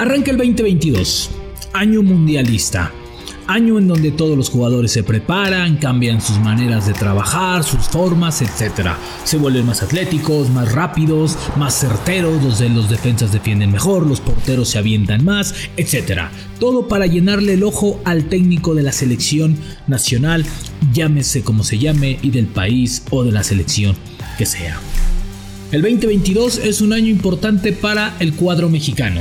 Arranca el 2022, año mundialista. Año en donde todos los jugadores se preparan, cambian sus maneras de trabajar, sus formas, etc. Se vuelven más atléticos, más rápidos, más certeros, los, los defensas defienden mejor, los porteros se avientan más, etc. Todo para llenarle el ojo al técnico de la selección nacional, llámese como se llame, y del país o de la selección que sea. El 2022 es un año importante para el cuadro mexicano,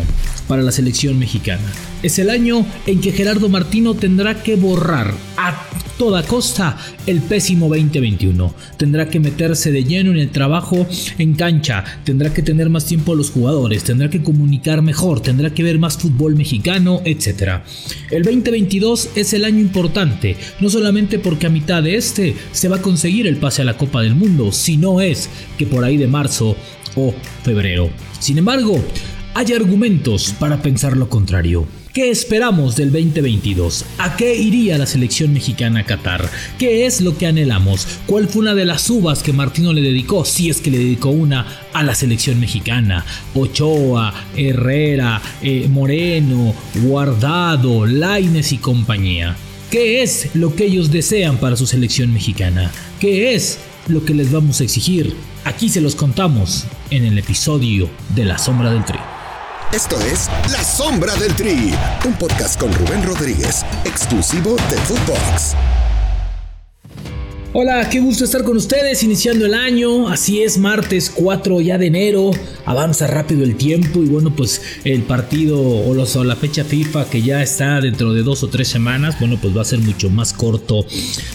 para la selección mexicana. Es el año en que Gerardo Martino tendrá que borrar a toda costa el pésimo 2021. Tendrá que meterse de lleno en el trabajo en cancha, tendrá que tener más tiempo a los jugadores, tendrá que comunicar mejor, tendrá que ver más fútbol mexicano, etc. El 2022 es el año importante, no solamente porque a mitad de este se va a conseguir el pase a la Copa del Mundo, sino es que por ahí de marzo o febrero. Sin embargo, hay argumentos para pensar lo contrario. ¿Qué esperamos del 2022? ¿A qué iría la selección mexicana a Qatar? ¿Qué es lo que anhelamos? ¿Cuál fue una de las uvas que Martino le dedicó, si es que le dedicó una, a la selección mexicana? Ochoa, Herrera, eh, Moreno, Guardado, Laines y compañía. ¿Qué es lo que ellos desean para su selección mexicana? ¿Qué es lo que les vamos a exigir? Aquí se los contamos en el episodio de La Sombra del Tri. Esto es La Sombra del Tri, un podcast con Rubén Rodríguez, exclusivo de Footbox. Hola, qué gusto estar con ustedes iniciando el año. Así es, martes 4 ya de enero. Avanza rápido el tiempo y bueno, pues el partido o, o, la fecha FIFA que ya está dentro de dos o tres semanas, bueno, pues va a ser mucho más corto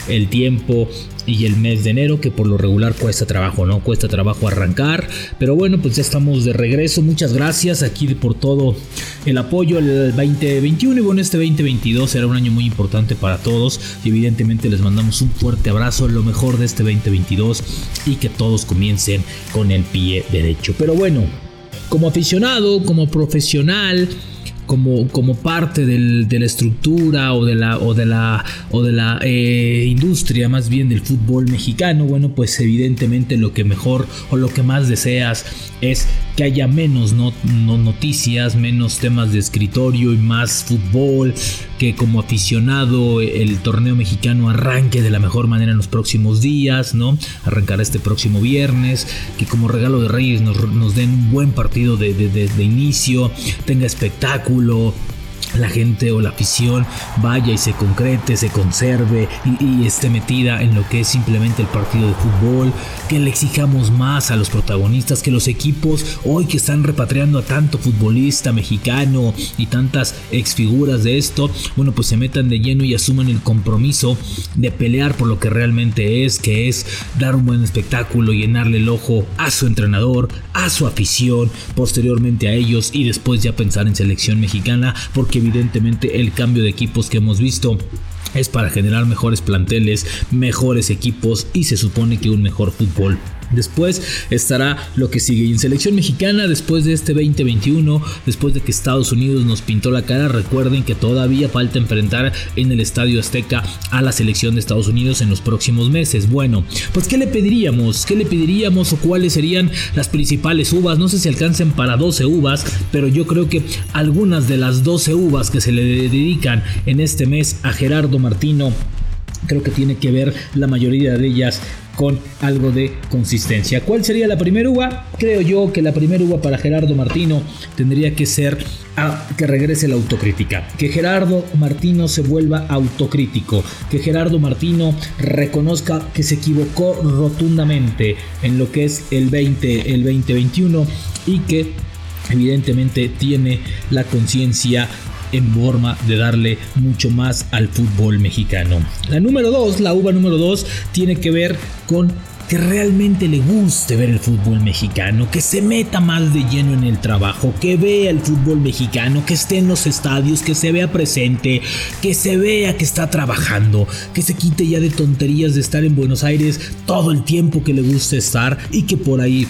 el tiempo y el mes de enero que por lo regular cuesta trabajo, ¿no? Cuesta trabajo arrancar, pero bueno, pues ya estamos de regreso. Muchas gracias aquí por todo el apoyo el 2021 y bueno, este 2022 será un año muy importante para todos y evidentemente les mandamos un fuerte abrazo, lo mejor de este 2022 y que todos comiencen con el pie derecho. Pero bueno, como aficionado, como profesional, como, como parte del, de la estructura o de la, o de la, o de la eh, industria más bien del fútbol mexicano, bueno, pues evidentemente lo que mejor o lo que más deseas es que haya menos no, noticias, menos temas de escritorio y más fútbol, que como aficionado el torneo mexicano arranque de la mejor manera en los próximos días, ¿no? Arrancará este próximo viernes, que como regalo de Reyes nos, den un buen partido de, de inicio, tenga espectáculo, la gente o la afición vaya y se concrete, se conserve y, esté metida en lo que es simplemente el partido de fútbol, que le exijamos más a los protagonistas, que los equipos hoy que están repatriando a tanto futbolista mexicano y tantas exfiguras de esto, bueno, pues se metan de lleno y asuman el compromiso de pelear por lo que realmente es, que es dar un buen espectáculo, llenarle el ojo a su entrenador, a su afición, posteriormente a ellos y después ya pensar en selección mexicana, porque evidentemente el cambio de equipos que hemos visto. Es para generar mejores planteles, mejores equipos y se supone que un mejor fútbol Después estará lo que sigue. En selección mexicana, después de este 2021, después de que Estados Unidos nos pintó la cara, recuerden que todavía falta enfrentar en el Estadio Azteca a la selección de Estados Unidos en los próximos meses. Bueno, pues ¿qué le pediríamos? ¿Qué le pediríamos o cuáles serían las principales uvas? No sé si alcancen para 12 uvas, pero yo creo que algunas de las 12 uvas que se le dedican en este mes a Gerardo Martino creo que tiene que ver la mayoría de ellas con algo de consistencia. ¿Cuál sería la primera uva? Creo yo que la primera uva para Gerardo Martino tendría que ser a que regrese la autocrítica, que Gerardo Martino se vuelva autocrítico, que Gerardo Martino reconozca que se equivocó rotundamente en lo que es el 20 el 2021 y que evidentemente tiene la conciencia en forma de darle mucho más al fútbol mexicano. La número 2, la uva número 2, tiene que ver con que realmente le guste ver el fútbol mexicano, que se meta más de lleno en el trabajo, que vea el fútbol mexicano, que esté en los estadios, que se vea presente, que se vea que está trabajando, que se quite ya de tonterías de estar en Buenos Aires todo el tiempo que le guste estar y que por ahí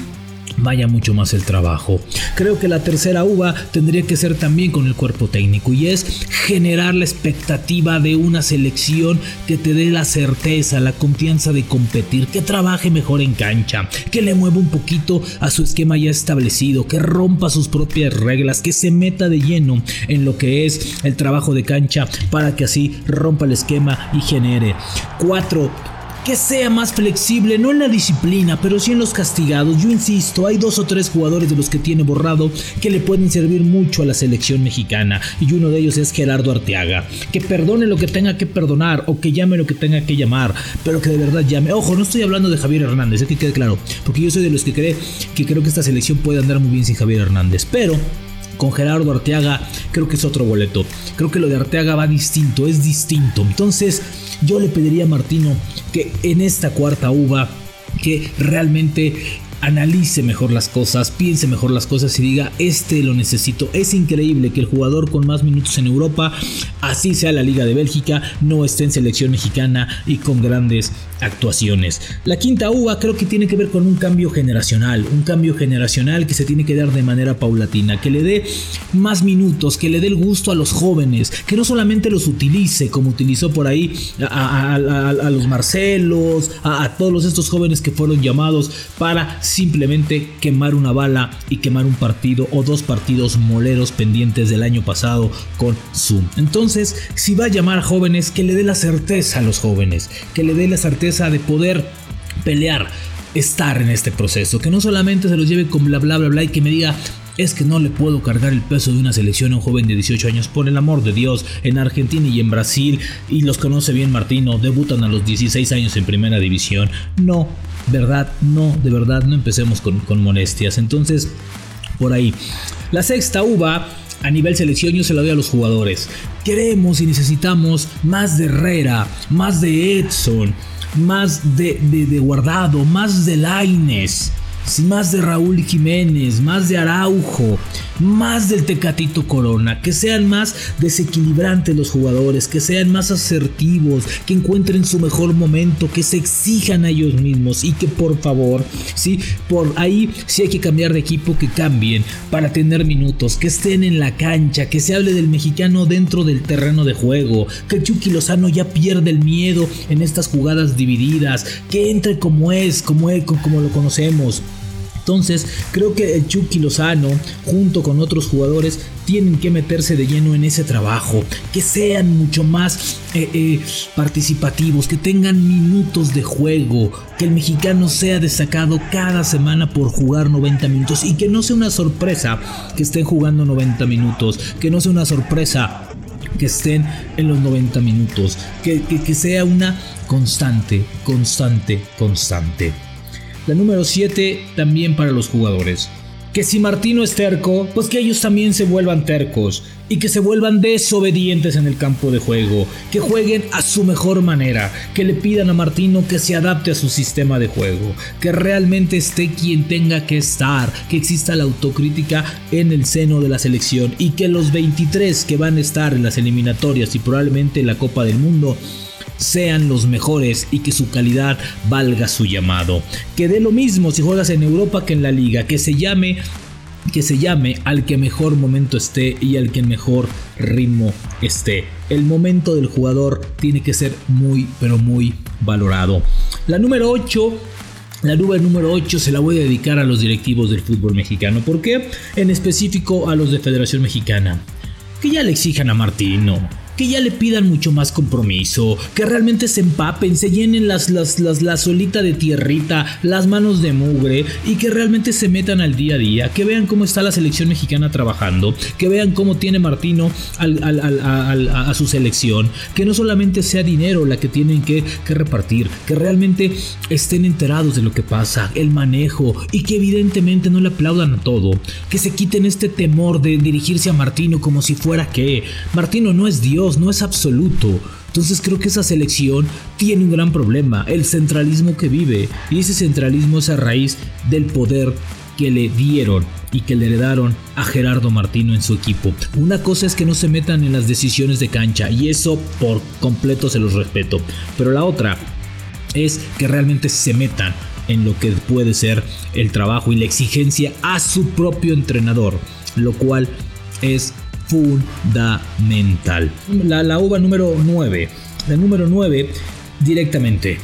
vaya mucho más el trabajo. Creo que la tercera uva tendría que ser también con el cuerpo técnico y es generar la expectativa de una selección que te dé la certeza, la confianza de competir, que trabaje mejor en cancha, que le mueva un poquito a su esquema ya establecido, que rompa sus propias reglas, que se meta de lleno en lo que es el trabajo de cancha para que así rompa el esquema y genere. 4 que sea más flexible, no en la disciplina, pero sí en los castigados. Yo insisto, hay dos o tres jugadores de los que tiene borrado que le pueden servir mucho a la selección mexicana, y uno de ellos es Gerardo Arteaga. Que perdone lo que tenga que perdonar o que llame lo que tenga que llamar, pero que de verdad llame. Ojo, no estoy hablando de Javier Hernández, es que quede claro, porque yo soy de los que cree que creo que esta selección puede andar muy bien sin Javier Hernández, pero con Gerardo Arteaga creo que es otro boleto. Creo que lo de Arteaga va distinto, es distinto. Entonces, yo le pediría a Martino que en esta cuarta uva que realmente analice mejor las cosas, piense mejor las cosas y diga, este lo necesito. Es increíble que el jugador con más minutos en Europa, así sea la Liga de Bélgica, no esté en selección mexicana y con grandes actuaciones. La quinta uva creo que tiene que ver con un cambio generacional, un cambio generacional que se tiene que dar de manera paulatina, que le dé más minutos, que le dé el gusto a los jóvenes, que no solamente los utilice como utilizó por ahí a, los Marcelos, a, a todos estos jóvenes que fueron llamados para simplemente quemar una bala y quemar un partido o dos partidos moleros pendientes del año pasado con Zoom. Entonces, si va a llamar a jóvenes, que le dé la certeza a los jóvenes, que le dé la certeza de poder pelear estar en este proceso, que no solamente se los lleve con bla bla bla bla y que me diga es que no le puedo cargar el peso de una selección a un joven de 18 años, por el amor de Dios, en Argentina y en Brasil, y los conoce bien Martino, debutan a los 16 años en primera división. No, verdad, no, de verdad, no empecemos con, con molestias. Entonces, por ahí. La sexta uva a nivel selección yo se la doy a los jugadores. Queremos y necesitamos más de Herrera, más de Edson, más de, de, Guardado, más de Laines más de Raúl Jiménez, más de Araujo, más del Tecatito Corona, que sean más desequilibrantes los jugadores, que sean más asertivos, que encuentren su mejor momento, que se exijan a ellos mismos y que por favor, sí, por ahí si hay que cambiar de equipo, que cambien para tener minutos, que estén en la cancha, que se hable del mexicano dentro del terreno de juego, que Chucky Lozano ya pierde el miedo en estas jugadas divididas, que entre como es, como, es, como lo conocemos. Entonces, creo que el Chucky Lozano, junto con otros jugadores, tienen que meterse de lleno en ese trabajo, que sean mucho más eh, eh, participativos, que tengan minutos de juego, que el mexicano sea destacado cada semana por jugar 90 minutos y que no sea una sorpresa que estén jugando 90 minutos, que no sea una sorpresa que estén en los 90 minutos, que, que sea una constante, constante, constante. La número 7 también para los jugadores. Que si Martino es terco, pues que ellos también se vuelvan tercos y que se vuelvan desobedientes en el campo de juego, que jueguen a su mejor manera, que le pidan a Martino que se adapte a su sistema de juego, que realmente esté quien tenga que estar, que exista la autocrítica en el seno de la selección y que los 23 que van a estar en las eliminatorias y probablemente en la Copa del Mundo sean los mejores y que su calidad valga su llamado. Que dé lo mismo si juegas en Europa que en la liga, que se llame que se llame al que mejor momento esté y al que mejor ritmo esté. El momento del jugador tiene que ser muy pero muy valorado. La número 8 la nube número 8 se la voy a dedicar a los directivos del fútbol mexicano. ¿Por qué? En específico a los de Federación Mexicana. Que ya le exijan a Martino que ya le pidan mucho más compromiso, que realmente se empapen, se llenen las, las, las, la solita de tierrita, las manos de mugre y que realmente se metan al día a día, que vean cómo está la selección mexicana trabajando, que vean cómo tiene Martino a, su selección, que no solamente sea dinero la que tienen que, que repartir, que realmente estén enterados de lo que pasa, el manejo y que evidentemente no le aplaudan a todo, que se quiten este temor de dirigirse a Martino como si fuera que Martino no es Dios, no es absoluto. Entonces creo que esa selección tiene un gran problema, el centralismo que vive. Y ese centralismo es a raíz del poder que le dieron y que le heredaron a Gerardo Martino en su equipo. Una cosa es que no se metan en las decisiones de cancha y eso por completo se los respeto. Pero la otra es que realmente se metan en lo que puede ser el trabajo y la exigencia a su propio entrenador, lo cual es fundamental. La, la uva número 9. La número 9, directamente.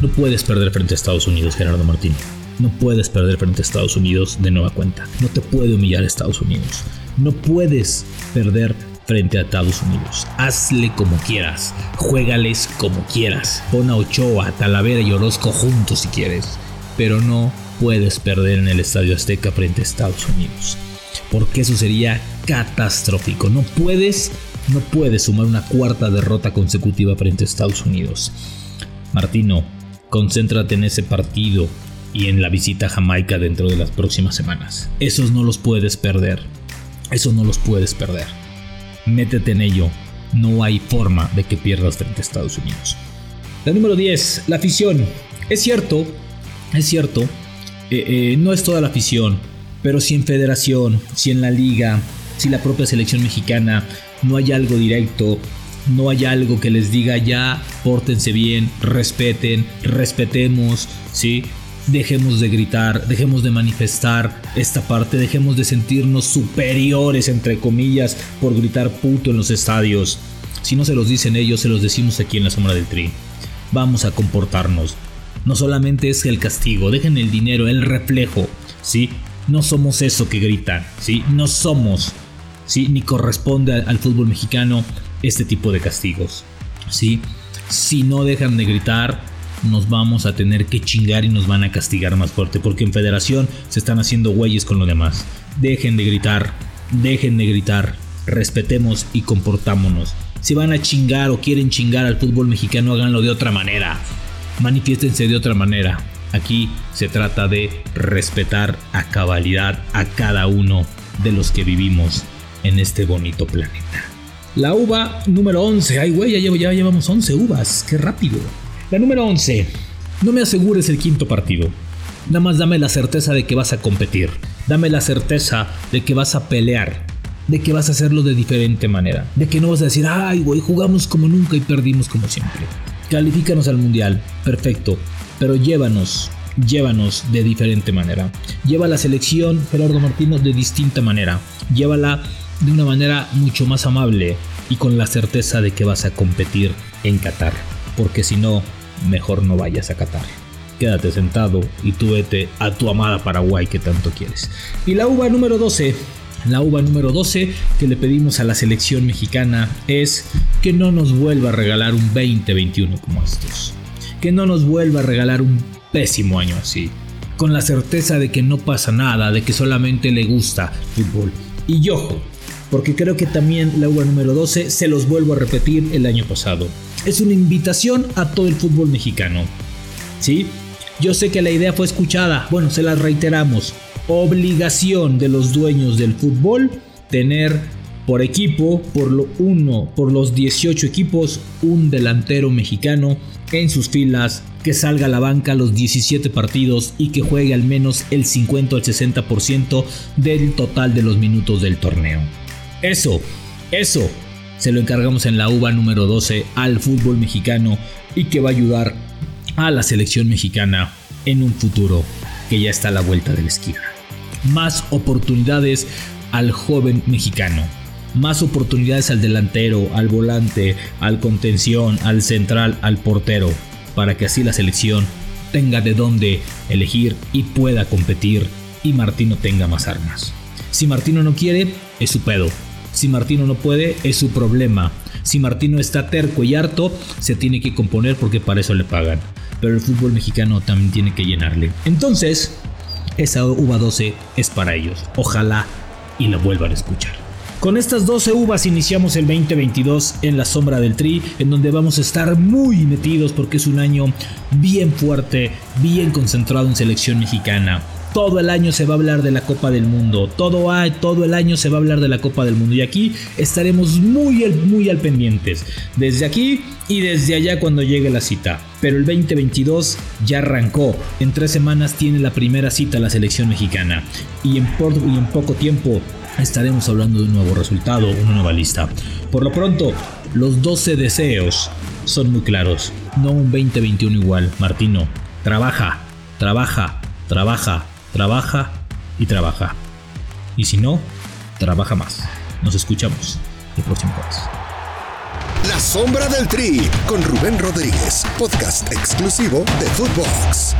No puedes perder frente a Estados Unidos, Gerardo Martín. No puedes perder frente a Estados Unidos de nueva cuenta. No te puede humillar Estados Unidos. No puedes perder frente a Estados Unidos. Hazle como quieras. Juégales como quieras. Pon a Ochoa, Talavera y Orozco juntos si quieres. Pero no puedes perder en el Estadio Azteca frente a Estados Unidos. Porque eso sería catastrófico. No puedes, no puedes sumar una cuarta derrota consecutiva frente a Estados Unidos. Martino, concéntrate en ese partido y en la visita a Jamaica dentro de las próximas semanas. Esos no los puedes perder. Esos no los puedes perder. Métete en ello. No hay forma de que pierdas frente a Estados Unidos. La número 10, la afición. Es cierto, es cierto, eh, eh, no es toda la afición, pero si en federación, si en la liga, si la propia selección mexicana no hay algo directo, no hay algo que les diga ya, pórtense bien, respeten, respetemos, ¿sí? Dejemos de gritar, dejemos de manifestar esta parte, dejemos de sentirnos superiores, entre comillas, por gritar puto en los estadios. Si no se los dicen ellos, se los decimos aquí en la sombra del tri. Vamos a comportarnos. No solamente es el castigo, dejen el dinero, el reflejo, ¿sí? No somos eso que gritan, ¿sí? No somos, ¿sí? Ni corresponde al fútbol mexicano este tipo de castigos, ¿sí? Si no dejan de gritar, nos vamos a tener que chingar y nos van a castigar más fuerte, porque en federación se están haciendo güeyes con lo demás. Dejen de gritar, dejen de gritar, respetemos y comportámonos. Si van a chingar o quieren chingar al fútbol mexicano, háganlo de otra manera. Manifiéstense de otra manera. Aquí se trata de respetar a cabalidad a cada uno de los que vivimos en este bonito planeta. La uva número 11. Ay, güey, ya, llevamos 11 uvas. Qué rápido. La número 11. No me asegures el quinto partido. Nada más dame la certeza de que vas a competir. Dame la certeza de que vas a pelear. De que vas a hacerlo de diferente manera. De que no vas a decir, ay, güey, jugamos como nunca y perdimos como siempre. Califícanos al mundial. Perfecto pero llévanos, llévanos de diferente manera. Lleva la selección Gerardo Martínez de distinta manera. Llévala de una manera mucho más amable y con la certeza de que vas a competir en Qatar. Porque si no, mejor no vayas a Qatar. Quédate sentado y tú vete a tu amada Paraguay que tanto quieres. Y la uva número 12 la uva número 12 que le pedimos a la selección mexicana es que no nos vuelva a regalar un 2021 como estos que no nos vuelva a regalar un pésimo año así. Con la certeza de que no pasa nada, de que solamente le gusta fútbol. Y ojo, porque creo que también la uva número 12 se los vuelvo a repetir el año pasado. Es una invitación a todo el fútbol mexicano. ¿Sí? Yo sé que la idea fue escuchada, bueno, se la reiteramos. Obligación de los dueños del fútbol tener por equipo, por lo uno, por los 18 equipos, un delantero mexicano en sus filas, que salga a la banca los 17 partidos y que juegue al menos el 50 al 60% del total de los minutos del torneo. Eso, eso se lo encargamos en la UVA número 12 al fútbol mexicano y que va a ayudar a la selección mexicana en un futuro que ya está a la vuelta de la esquina. Más oportunidades al joven mexicano más oportunidades al delantero, al volante, al contención, al central, al portero, para que así la selección tenga de dónde elegir y pueda competir y Martino tenga más armas. Si Martino no quiere, es su pedo. Si Martino no puede, es su problema. Si Martino está terco y harto, se tiene que componer porque para eso le pagan. Pero el fútbol mexicano también tiene que llenarle. Entonces, esa uva 12 es para ellos. Ojalá y la vuelvan a escuchar. Con estas 12 uvas iniciamos el 2022 en la sombra del tri, en donde vamos a estar muy metidos porque es un año bien fuerte, bien concentrado en selección mexicana. Todo el año se va a hablar de la Copa del Mundo, todo, todo el año se va a hablar de la Copa del Mundo y aquí estaremos muy, muy al pendientes, desde aquí y desde allá cuando llegue la cita. Pero el 2022 ya arrancó, en tres semanas tiene la primera cita la selección mexicana y en, y en poco tiempo estaremos hablando de un nuevo resultado, una nueva lista. Por lo pronto, los 12 deseos son muy claros. No un 2021 igual. Martino, trabaja, trabaja, trabaja, trabaja y trabaja. Y si no, trabaja más. Nos escuchamos el próximo jueves. La sombra del tri con Rubén Rodríguez, podcast exclusivo de Footbox.